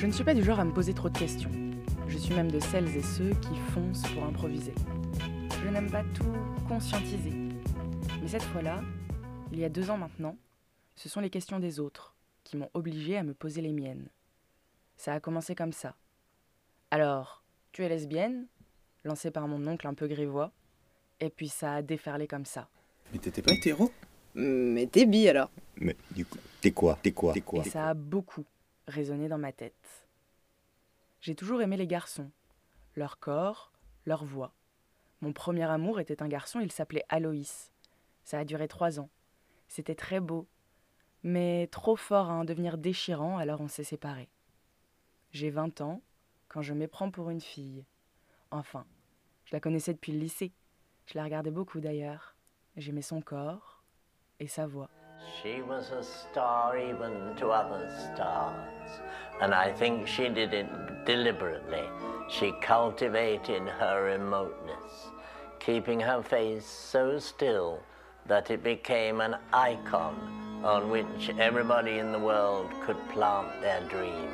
Je ne suis pas du genre à me poser trop de questions. Je suis même de celles et ceux qui foncent pour improviser. Je n'aime pas tout conscientiser. Mais cette fois-là, il y a deux ans maintenant, ce sont les questions des autres qui m'ont obligé à me poser les miennes. Ça a commencé comme ça. Alors, tu es lesbienne lancé par mon oncle un peu grivois. Et puis ça a déferlé comme ça. Mais t'étais pas hétéro? Mais t'es bi alors Mais du coup, t'es quoi? T'es quoi? T'es quoi? Et ça a beaucoup résonné dans ma tête. J'ai toujours aimé les garçons, leur corps, leur voix. Mon premier amour était un garçon, il s'appelait Aloïs. Ça a duré trois ans. C'était très beau, mais trop fort à en devenir déchirant, alors on s'est séparés. J'ai 20 ans quand je m'éprends pour une fille. Enfin, je la connaissais depuis le lycée. Je la regardais beaucoup d'ailleurs. J'aimais son corps et sa voix. And I think she did it deliberately. She cultivated her remoteness, keeping her face so still that it became an icon on which everybody in the world could plant their dream.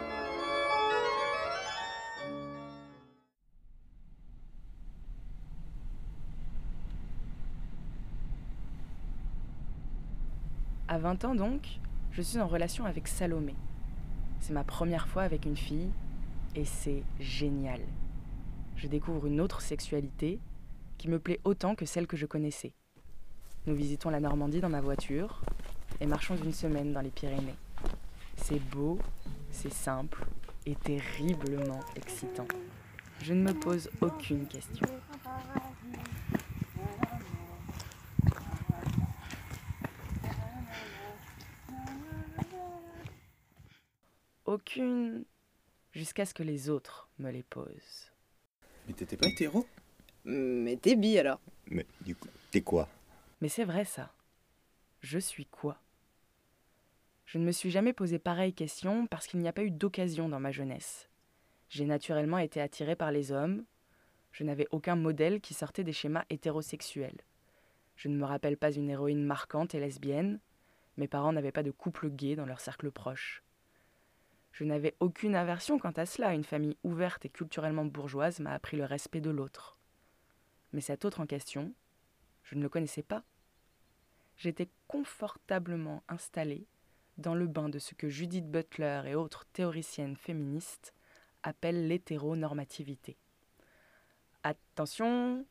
À 20 ans donc, je suis en relation avec Salomé. C'est ma première fois avec une fille et c'est génial. Je découvre une autre sexualité qui me plaît autant que celle que je connaissais. Nous visitons la Normandie dans ma voiture et marchons une semaine dans les Pyrénées. C'est beau, c'est simple et terriblement excitant. Je ne me pose aucune question. Aucune jusqu'à ce que les autres me les posent. Mais t'étais pas hétéro? Mais t'es bi alors Mais du coup, t'es quoi? Mais c'est vrai ça. Je suis quoi? Je ne me suis jamais posé pareille question parce qu'il n'y a pas eu d'occasion dans ma jeunesse. J'ai naturellement été attirée par les hommes. Je n'avais aucun modèle qui sortait des schémas hétérosexuels. Je ne me rappelle pas une héroïne marquante et lesbienne. Mes parents n'avaient pas de couple gay dans leur cercle proche. Je n'avais aucune aversion quant à cela. Une famille ouverte et culturellement bourgeoise m'a appris le respect de l'autre. Mais cet autre en question, je ne le connaissais pas. J'étais confortablement installée dans le bain de ce que Judith Butler et autres théoriciennes féministes appellent l'hétéronormativité. Attention,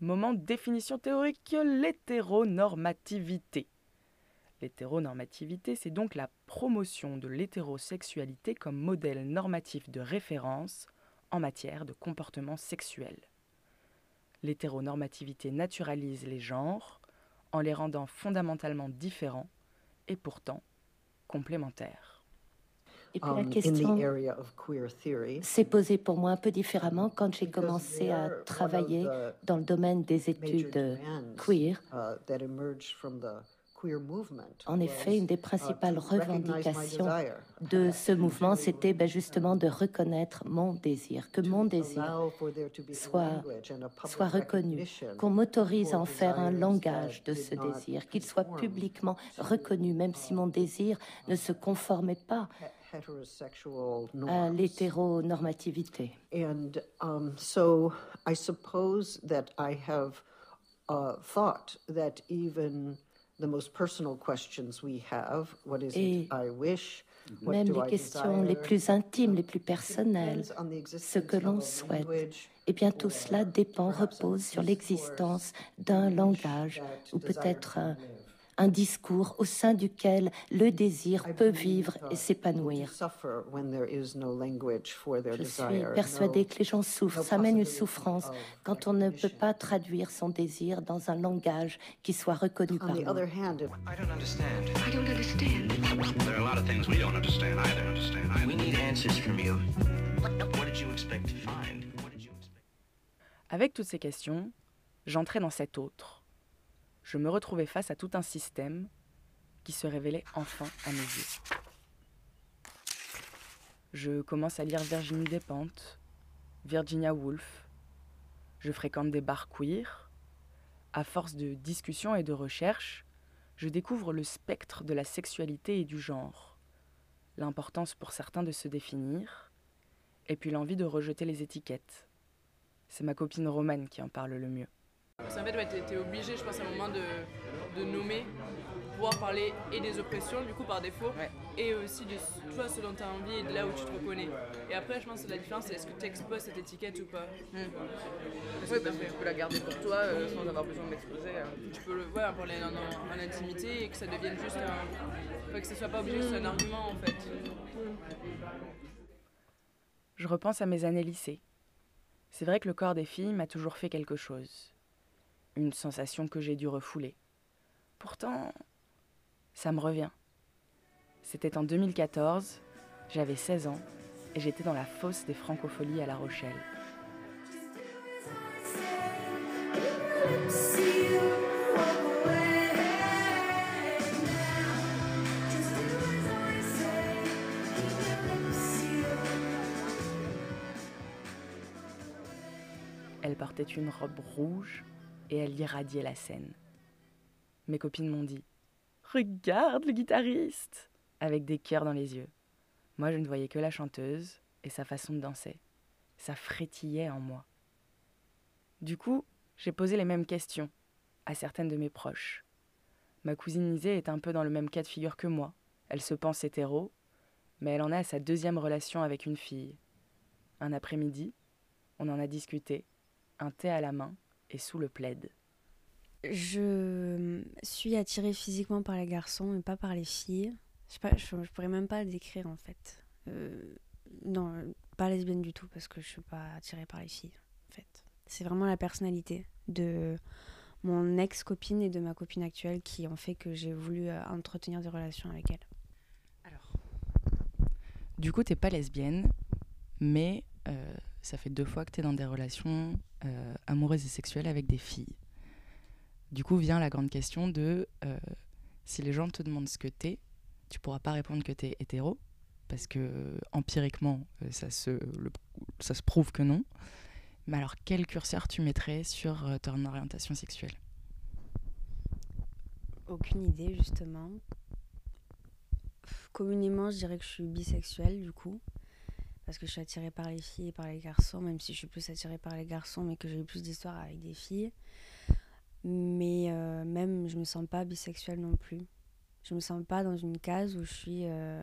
moment de définition théorique, l'hétéronormativité. L'hétéronormativité, c'est donc la promotion de l'hétérosexualité comme modèle normatif de référence en matière de comportement sexuel. L'hétéronormativité naturalise les genres en les rendant fondamentalement différents et pourtant complémentaires. Et puis la um, in question the area of queer theory. s'est posée pour moi un peu différemment quand j'ai commencé à travailler dans le domaine des études queer. Uh, En effet, une des principales uh, my revendications de ce mouvement, c'était ben, justement de reconnaître mon désir, que mon désir soit, soit reconnu, qu'on m'autorise à en faire un langage de ce désir, qu'il soit publiquement reconnu, même si mon désir ne se conformait pas à l'hétéronormativité. And um, so I suppose that I have uh, thought that even the most personal questions we have, what is it I wish, what Même do les I questions les plus intimes, les plus personnelles, ce que l'on souhaite. Eh bien, tout cela dépend, repose sur l'existence d'un langage ou peut-être un, discours au sein duquel le désir I peut vivre uh, et people s'épanouir. Je suis persuadée que les gens souffrent, ça mène une souffrance quand on ne peut pas traduire son désir dans un langage qui soit reconnu On par nous. Avec toutes ces questions, j'entrais dans cet autre. Je me retrouvais face à tout un système qui se révélait enfin à mes yeux. Je commence à lire Virginie Despentes, Virginia Woolf. Je fréquente des bars queer. À force de discussions et de recherches, je découvre le spectre de la sexualité et du genre, l'importance pour certains de se définir, et puis l'envie de rejeter les étiquettes. C'est ma copine Romane qui en parle le mieux. Parce qu'en fait, ouais, t'es, t'es obligé, je pense, à un moment de, de nommer, pouvoir parler et des oppressions, du coup, par défaut, Ouais. et aussi de tu vois, ce dont tu as envie et de là où tu te reconnais. Et après, je pense que la différence, c'est est-ce que tu exposes cette étiquette ou pas. Oui, parce que tu peux la garder pour toi euh, sans avoir besoin de l'exposer. euh. Tu peux le ouais, en parler en, en- en intimité et que ça devienne juste un. enfin, que ce soit pas obligé que ce soit un argument en fait. Je repense à mes années lycée. C'est vrai que le corps des filles m'a toujours fait quelque chose. Une sensation que j'ai dû refouler. Pourtant, ça me revient. C'était en 2014, j'avais 16 ans et j'étais dans la fosse des Francopholies à La Rochelle. Elle portait une robe rouge et elle irradiait la scène. Mes copines m'ont dit Regarde le guitariste avec des cœurs dans les yeux. Moi, je ne voyais que la chanteuse et sa façon de danser. Ça frétillait en moi. Du coup, j'ai posé les mêmes questions à certaines de mes proches. Ma cousine Isée est un peu dans le même cas de figure que moi. Elle se pense hétéro, mais elle en à sa deuxième relation avec une fille. Un après-midi, on en a discuté, un thé à la main et sous le plaid. Je suis attirée physiquement par les garçons, mais pas par les filles. Je, sais pas, je, je pourrais même pas le décrire en fait. Euh, non, pas lesbienne du tout, parce que je suis pas attirée par les filles. En fait, c'est vraiment la personnalité de mon ex-copine et de ma copine actuelle qui ont fait que j'ai voulu euh, entretenir des relations avec elle. Alors, du coup, t'es pas lesbienne, mais euh, ça fait deux fois que t'es dans des relations euh, amoureuses et sexuelles avec des filles. Du coup, vient la grande question de euh, si les gens te demandent ce que t'es, tu pourras pas répondre que t'es hétéro, parce que empiriquement, euh, ça se, ça se prouve que non. Mais alors, quel curseur tu mettrais sur ton orientation sexuelle? Aucune idée, justement. Communément, je dirais que je suis bisexuelle, du coup. Parce que je suis attirée par les filles et par les garçons, même si je suis plus attirée par les garçons, mais que j'ai eu plus d'histoires avec des filles. Mais euh, même, je me sens pas bisexuelle non plus. Je me sens pas dans une case où je suis. euh,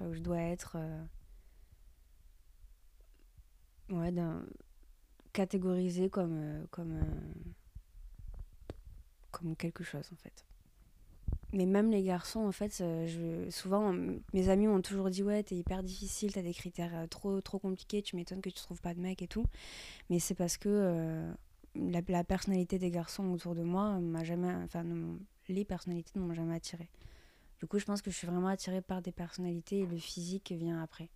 où je dois être. euh, ouais, catégorisée comme. comme comme quelque chose en fait. Mais même les garçons, en fait, euh, je, souvent, mes amis m'ont toujours dit Ouais, t'es hyper difficile, t'as des critères euh, trop, trop compliqués, tu m'étonnes que tu trouves pas de mec et tout. Mais c'est parce que euh, la, personnalité des garçons autour de moi m'a jamais. Enfin, les personnalités ne m'ont jamais attirée. Du coup, je pense que je suis vraiment attirée par des personnalités et le physique vient après.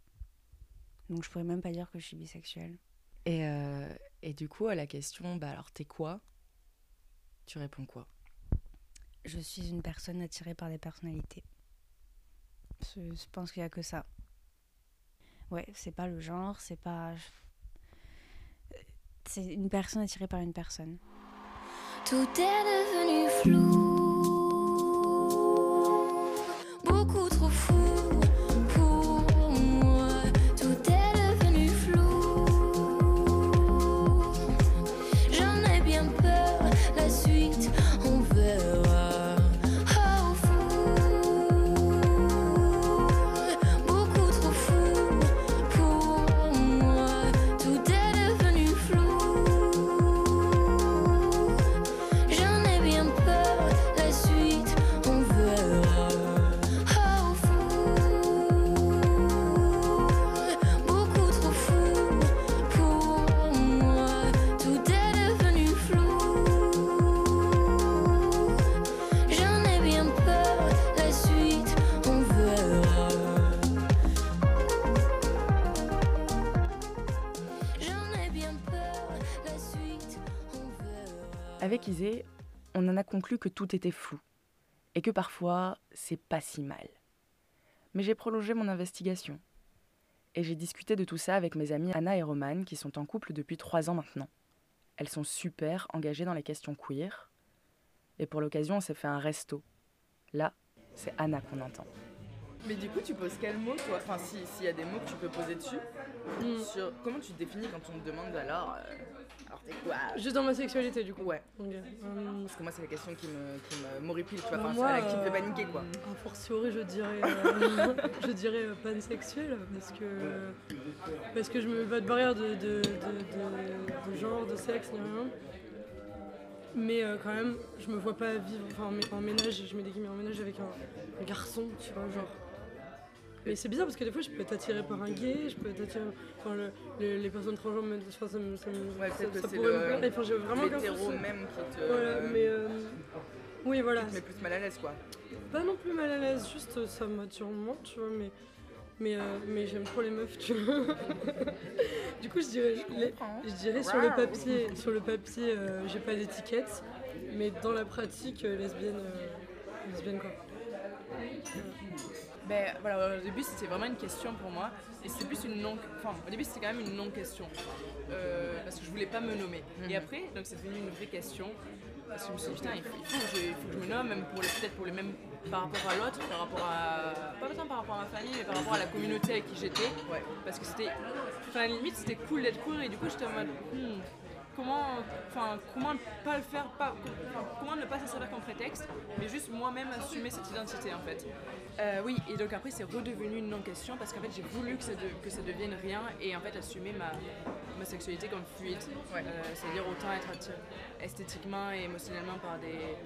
Donc, je pourrais même pas dire que je suis bisexuelle. et, et du coup, à la question, bah alors t'es quoi? Tu réponds quoi? Je suis une personne attirée par des personnalités. Je, pense qu'il y a que ça. Ouais, c'est pas le genre, c'est pas. C'est une personne attirée par une personne. Tout est devenu flou, conclu que tout était flou et que parfois c'est pas si mal. Mais j'ai prolongé mon investigation et j'ai discuté de tout ça avec mes amies Anna et Romane qui sont en couple depuis trois ans maintenant. Elles sont super engagées dans les questions queer et pour l'occasion on s'est fait un resto. Là, c'est Anna qu'on entend. Mais du coup, tu poses quel mot, toi? Enfin, si- s'il y a des mots que tu peux poser dessus, Mm. sur comment tu te définis quand on te demande alors euh, Alors, t'es quoi Juste dans ma sexualité, du coup. Ouais. Euh, Parce que moi, c'est la question qui me, qui me tu vois. Bah, Enfin, moi, c'est la qui me fait euh, paniquer, quoi. A fortiori, je dirais, euh, je dirais euh, pansexuel parce que parce que je me bats de barrière de, de, de, de- de genre, de sexe, ni rien. Mais euh, quand même, je me vois pas vivre enfin, en mé- en ménage, je mets des guillemets en ménage avec un, un garçon, tu vois, genre. Mais c'est bizarre parce que des fois je peux être attirée par un gay, je peux être attirée. Enfin, le- le- les personnes transgenres, me- ça, me- ça, me- Ouais, ça- que ça pourrait le- me plaire. Enfin, j'ai vraiment même qui te- Voilà, mais. euh, oui, voilà. Qui te met plus mal à l'aise, quoi. Pas non plus mal à l'aise, juste euh, ça m'attire moins, tu vois, mais, mais, euh, mais j'aime trop les meufs, tu vois. du coup, je dirais, je dirais sur le papier, sur le papier euh, j'ai pas d'étiquette, mais dans la pratique, lesbienne, lesbienne quoi. Ben voilà, au début c'était vraiment une question pour moi et c'était plus une non. Enfin, au début c'était quand même une non-question euh, parce que je voulais pas me nommer. Mhm. Et après, donc c'est devenu une vraie question parce que je me suis dit putain, il faut, il faut que, je, il faut que je me nomme, même pour les- peut-être pour les mêmes par rapport à l'autre, par rapport à. pas tant par rapport à ma famille, mais par rapport à la communauté avec qui j'étais. Ouais. Parce que c'était. Enfin, à la limite c'était cool d'être cool et du coup j'étais en mode. hmm, comment, enfin, comment pas le faire, pas, comment ne pas s'en servir comme prétexte, mais juste moi-même assumer cette identité en fait. Euh, oui, et donc après c'est redevenu une non-question parce qu'en fait j'ai voulu que ça, de- que ça devienne rien et en fait assumer ma, ma sexualité comme fluide. Euh, C'est-à-dire autant être attiré esthétiquement et émotionnellement par des,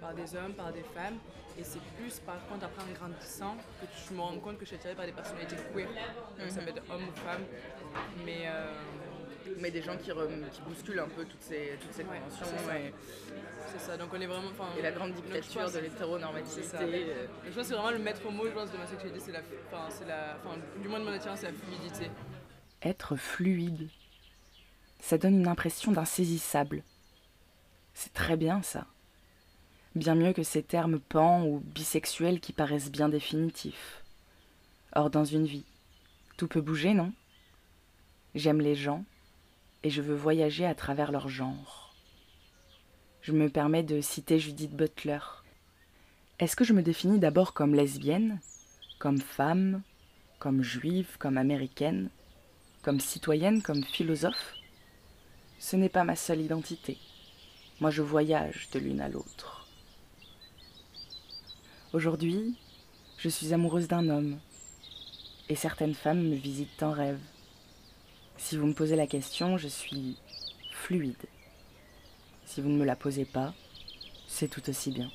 par des hommes, par des femmes. Et c'est plus par contre après en grandissant que je me rends compte que je suis attirée par des personnalités queer. Donc ça Mhm. peut être homme ou femme. Mais euh, Mais des gens qui, rem- qui bousculent un peu toutes ces, toutes ces Ouais, conventions. c'est ça. et- C'est ça, donc on est vraiment. Et la grande dictature pense- de l'hétéronormativité. C'est ça. euh, je pense que c'est vraiment le maître mot, je pense, de ma sexualité, c'est la. Enfin, c'est la. Enfin, du moins de mon attirance, c'est la fluidité. Être fluide. Ça donne une impression d'insaisissable. C'est très bien ça. Bien mieux que ces termes pan ou bisexuels qui paraissent bien définitifs. Or, dans une vie, tout peut bouger, non? J'aime les gens et je veux voyager à travers leur genre. Je me permets de citer Judith Butler. Est-ce que je me définis d'abord comme lesbienne, comme femme, comme juive, comme américaine comme citoyenne, comme philosophe, ce n'est pas ma seule identité. Moi, je voyage de l'une à l'autre. Aujourd'hui, je suis amoureuse d'un homme, et certaines femmes me visitent en rêve. Si vous me posez la question, je suis fluide. Si vous ne me la posez pas, c'est tout aussi bien.